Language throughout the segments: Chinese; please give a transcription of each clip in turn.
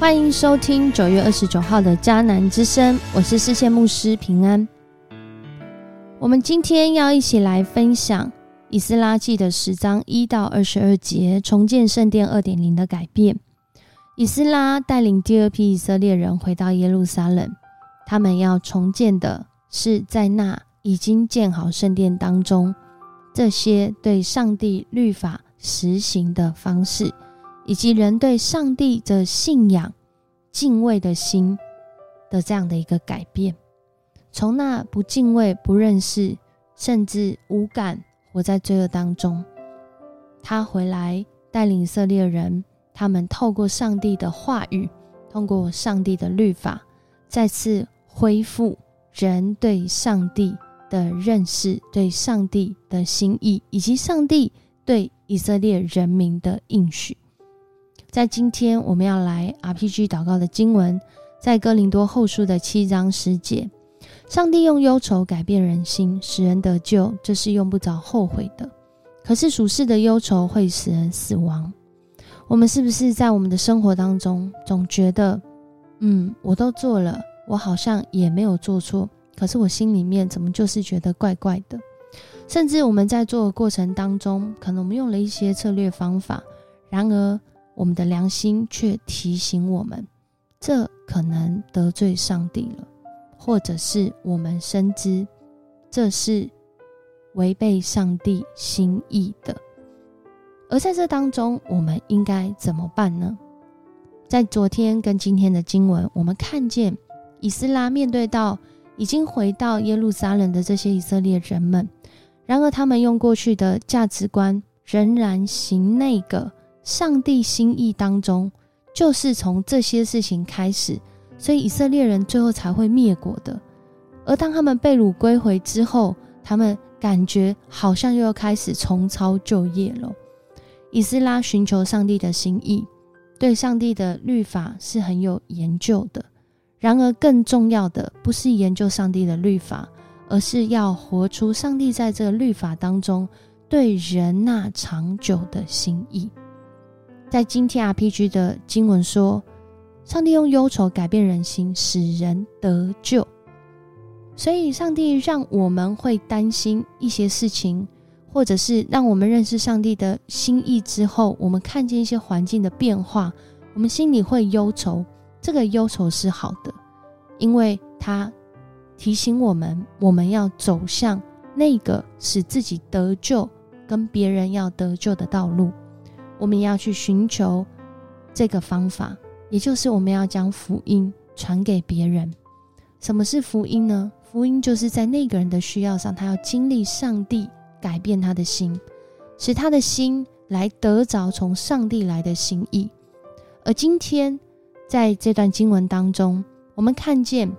欢迎收听九月二十九号的迦南之声，我是视线牧师平安。我们今天要一起来分享以斯拉记的十章一到二十二节，重建圣殿二点零的改变。以斯拉带领第二批以色列人回到耶路撒冷，他们要重建的是在那已经建好圣殿当中这些对上帝律法实行的方式。以及人对上帝的信仰、敬畏的心的这样的一个改变，从那不敬畏、不认识，甚至无感，活在罪恶当中，他回来带领以色列人，他们透过上帝的话语，通过上帝的律法，再次恢复人对上帝的认识、对上帝的心意，以及上帝对以色列人民的应许。在今天我们要来 RPG 祷告的经文，在哥林多后书的七章十节，上帝用忧愁改变人心，使人得救，这是用不着后悔的。可是属世的忧愁会使人死亡。我们是不是在我们的生活当中，总觉得，嗯，我都做了，我好像也没有做错，可是我心里面怎么就是觉得怪怪的？甚至我们在做的过程当中，可能我们用了一些策略方法，然而。我们的良心却提醒我们，这可能得罪上帝了，或者是我们深知这是违背上帝心意的。而在这当中，我们应该怎么办呢？在昨天跟今天的经文，我们看见以斯拉面对到已经回到耶路撒冷的这些以色列人们，然而他们用过去的价值观仍然行那个。上帝心意当中，就是从这些事情开始，所以以色列人最后才会灭国的。而当他们被掳归回之后，他们感觉好像又要开始重操旧业了。以斯拉寻求上帝的心意，对上帝的律法是很有研究的。然而，更重要的不是研究上帝的律法，而是要活出上帝在这个律法当中对人那长久的心意。在今天 RPG 的经文说，上帝用忧愁改变人心，使人得救。所以，上帝让我们会担心一些事情，或者是让我们认识上帝的心意之后，我们看见一些环境的变化，我们心里会忧愁。这个忧愁是好的，因为它提醒我们，我们要走向那个使自己得救，跟别人要得救的道路。我们要去寻求这个方法，也就是我们要将福音传给别人。什么是福音呢？福音就是在那个人的需要上，他要经历上帝改变他的心，使他的心来得着从上帝来的心意。而今天在这段经文当中，我们看见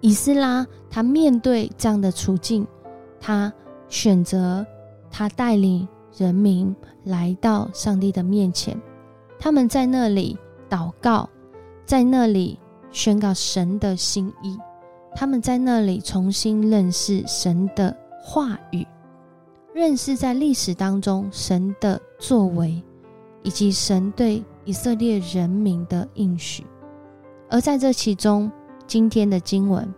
以斯拉他面对这样的处境，他选择他带领。人民来到上帝的面前，他们在那里祷告，在那里宣告神的心意，他们在那里重新认识神的话语，认识在历史当中神的作为，以及神对以色列人民的应许。而在这其中，今天的经文，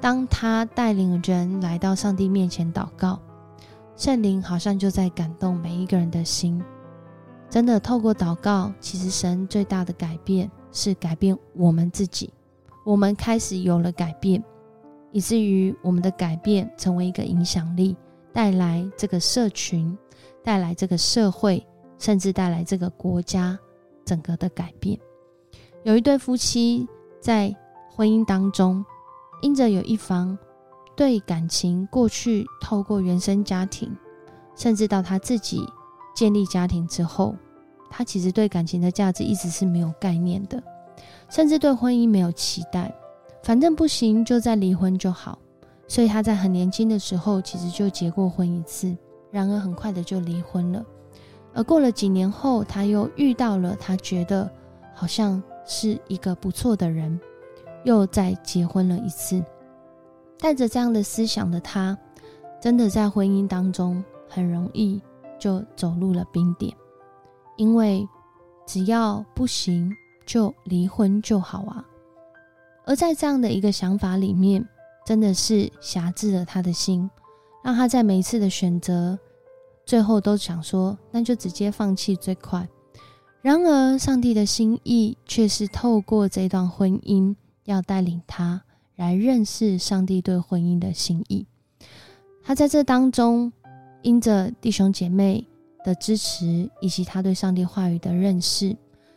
当他带领人来到上帝面前祷告。圣灵好像就在感动每一个人的心，真的透过祷告，其实神最大的改变是改变我们自己，我们开始有了改变，以至于我们的改变成为一个影响力，带来这个社群，带来这个社会，甚至带来这个国家整个的改变。有一对夫妻在婚姻当中，因着有一方。对感情，过去透过原生家庭，甚至到他自己建立家庭之后，他其实对感情的价值一直是没有概念的，甚至对婚姻没有期待，反正不行就再离婚就好。所以他在很年轻的时候，其实就结过婚一次，然而很快的就离婚了。而过了几年后，他又遇到了他觉得好像是一个不错的人，又再结婚了一次。带着这样的思想的他，真的在婚姻当中很容易就走入了冰点，因为只要不行就离婚就好啊。而在这样的一个想法里面，真的是辖制了他的心，让他在每一次的选择最后都想说，那就直接放弃最快。然而，上帝的心意却是透过这段婚姻，要带领他来认识上帝对婚姻的心意。他在这当中，因着弟兄姐妹的支持，以及他对上帝话语的认识，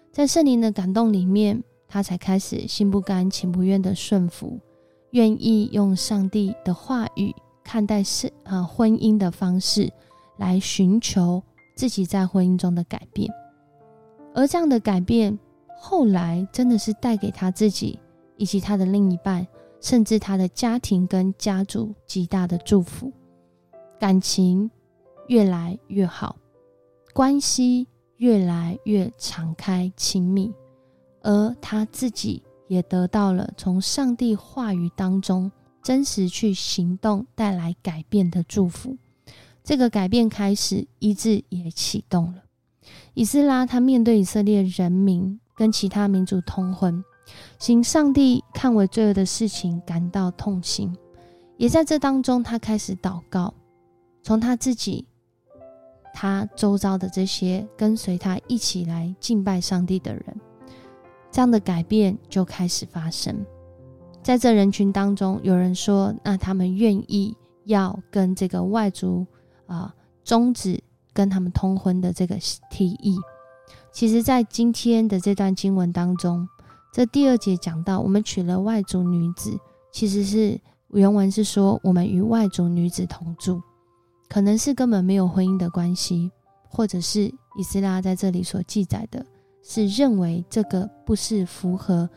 在圣灵的感动里面，他才开始心不甘情不愿的顺服，愿意用上帝的话语看待是啊婚姻的方式，来寻求自己在婚姻中的改变。而这样的改变，后来真的是带给他自己以及他的另一半，甚至他的家庭跟家族极大的祝福，感情越来越好，关系越来越敞开亲密，而他自己也得到了从上帝话语当中真实去行动带来改变的祝福。这个改变开始，医治也启动了。以斯拉他面对以色列人民跟其他民族通婚，行上帝看为罪恶的事情，感到痛心。也在这当中，他开始祷告，从他自己、他周遭的这些跟随他一起来敬拜上帝的人，这样的改变就开始发生。在这人群当中，有人说：“那他们愿意要跟这个外族啊终止。”跟他们通婚的这个提议，其实，在今天的这段经文当中，这第二节讲到，我们娶了外族女子，其实是原文是说，我们与外族女子同住，可能是根本没有婚姻的关系，或者是以斯拉在这里所记载的，是认为这个不是符合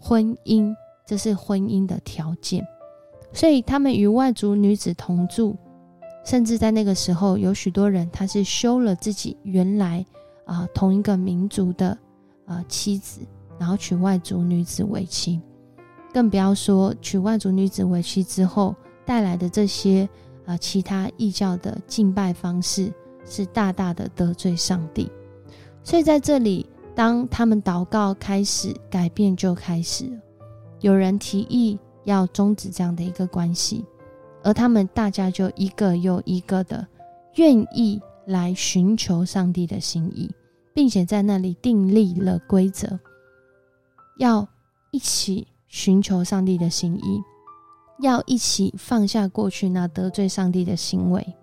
婚姻，这是婚姻的条件，所以他们与外族女子同住。甚至在那个时候，有许多人他是休了自己原来啊同一个民族的啊妻子，然后娶外族女子为妻，更不要说娶外族女子为妻之后带来的这些啊其他异教的敬拜方式，是大大的得罪上帝。所以在这里，当他们祷告开始改变，就开始，有人提议要终止这样的一个关系。而他们大家就一个又一个的愿意来寻求上帝的心意，并且在那里订立了规则，要一起寻求上帝的心意，要一起放下过去那得罪上帝的行为，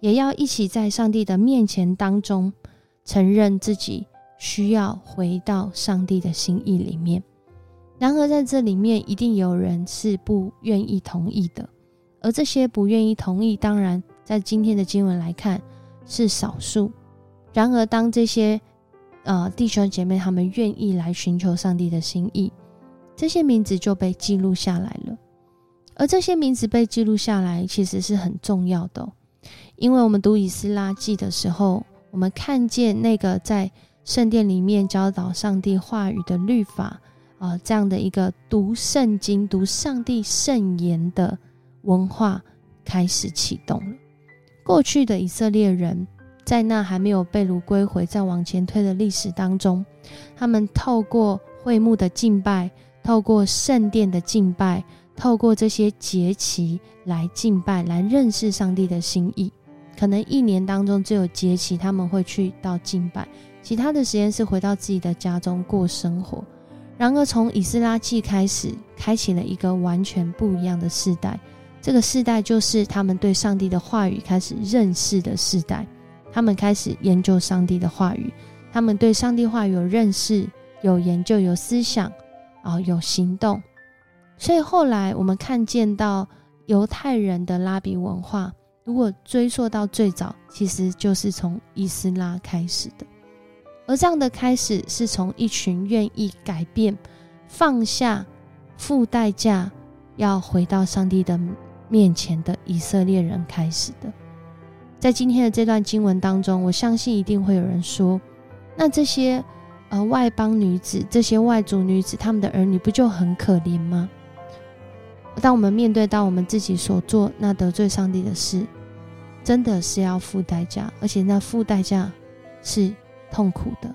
也要一起在上帝的面前当中承认自己需要回到上帝的心意里面。然而在这里面，一定有人是不愿意同意的。而这些不愿意同意，当然在今天的经文来看是少数。然而，当这些呃弟兄姐妹他们愿意来寻求上帝的心意，这些名字就被记录下来了。而这些名字被记录下来，其实是很重要的，因为我们读以斯拉记的时候，我们看见那个在圣殿里面教导上帝话语的律法啊，这样的一个读圣经、读上帝圣言的。文化开始启动了。过去的以色列人在那还没有被掳归回、再往前推的历史当中，他们透过会幕的敬拜，透过圣殿的敬拜，透过这些节期来敬拜，来认识上帝的心意。可能一年当中只有节期他们会去到敬拜，其他的时间是回到自己的家中过生活。然而，从以斯拉记开始，开启了一个完全不一样的世代。这个世代就是他们对上帝的话语开始认识的世代，他们开始研究上帝的话语，他们对上帝话语有认识、有研究、有思想，啊，有行动。所以后来我们看见到犹太人的拉比文化，如果追溯到最早，其实就是从伊斯拉开始的。而这样的开始是从一群愿意改变、放下、付代价，要回到上帝的。面前的以色列人开始的，在今天的这段经文当中，我相信一定会有人说：“那这些呃外邦女子，这些外族女子，他们的儿女不就很可怜吗？”当我们面对到我们自己所做那得罪上帝的事，真的是要付代价，而且那付代价是痛苦的，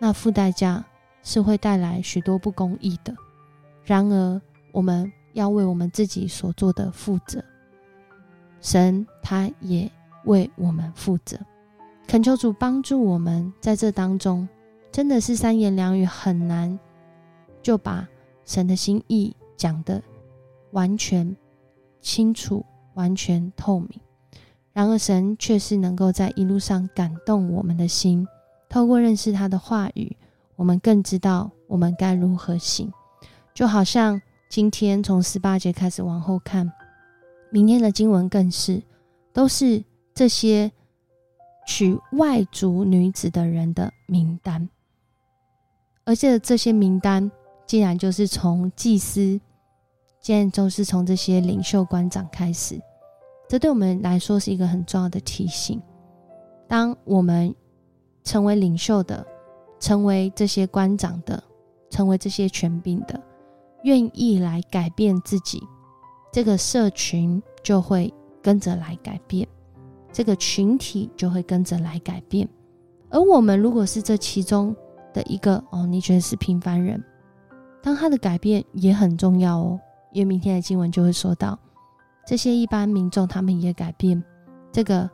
那付代价是会带来许多不公义的。然而，我们要为我们自己所做的负责。神他也为我们负责。恳求主帮助我们在这当中，真的是三言两语很难就把神的心意讲的完全清楚、完全透明。然而，神却是能够在一路上感动我们的心。透过认识他的话语，我们更知道我们该如何行。就好像今天从十八节开始往后看，明天的经文更是都是这些娶外族女子的人的名单，而且这些名单竟然就是从祭司，竟然都是从这些领袖官长开始。这对我们来说是一个很重要的提醒。当我们成为领袖的，成为这些官长的，成为这些权柄的，愿意来改变自己，这个社群就会跟着来改变，这个群体就会跟着来改变。而我们如果是这其中的一个哦，你觉得是平凡人，当他的改变也很重要哦，因为明天的经文就会说到。这些一般民众，他们也改变，这个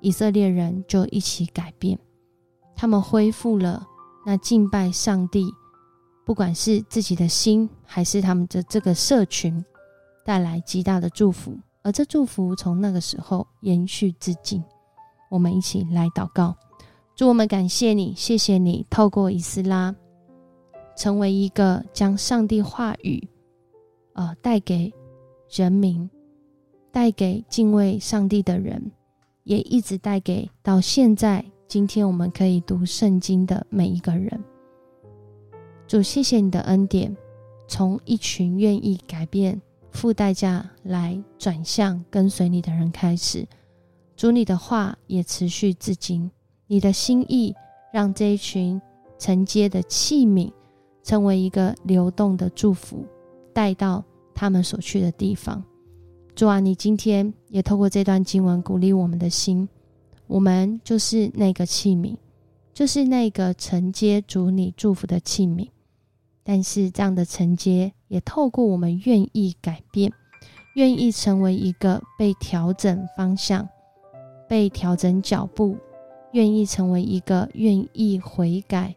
以色列人就一起改变，他们恢复了那敬拜上帝，不管是自己的心，还是他们的这个社群，带来极大的祝福，而这祝福从那个时候延续至今。我们一起来祷告，祝我们感谢你，谢谢你透过以斯拉，成为一个将上帝话语，呃，带给人民。带给敬畏上帝的人，也一直带给到现在今天我们可以读圣经的每一个人。主，谢谢你的恩典，从一群愿意改变、付代价来转向跟随你的人开始。主，你的话也持续至今，你的心意让这一群承接的器皿成为一个流动的祝福，带到他们所去的地方。主啊，你今天也透过这段经文鼓励我们的心，我们就是那个器皿，就是那个承接主你祝福的器皿。但是这样的承接，也透过我们愿意改变，愿意成为一个被调整方向、被调整脚步，愿意成为一个愿意悔改、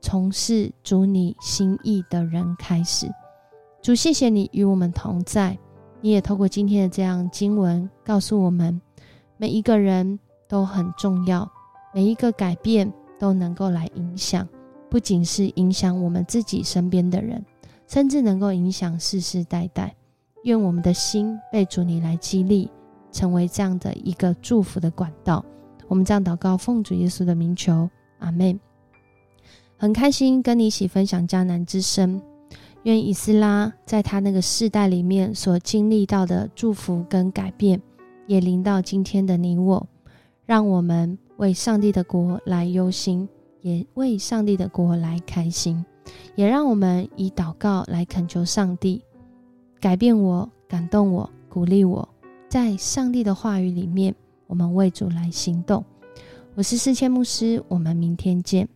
从事主你心意的人开始。主，谢谢你与我们同在。你也透过今天的这样经文，告诉我们，每一个人都很重要，每一个改变都能够来影响，不仅是影响我们自己身边的人，甚至能够影响世世代代。愿我们的心被主你来激励，成为这样的一个祝福的管道。我们这样祷告，奉主耶稣的名求，阿门。很开心跟你一起分享迦南之声。愿以斯拉在他那个世代里面所经历到的祝福跟改变，也临到今天的你我。让我们为上帝的国来忧心，也为上帝的国来开心。也让我们以祷告来恳求上帝改变我、感动我、鼓励我，在上帝的话语里面，我们为主来行动。我是世谦牧师，我们明天见。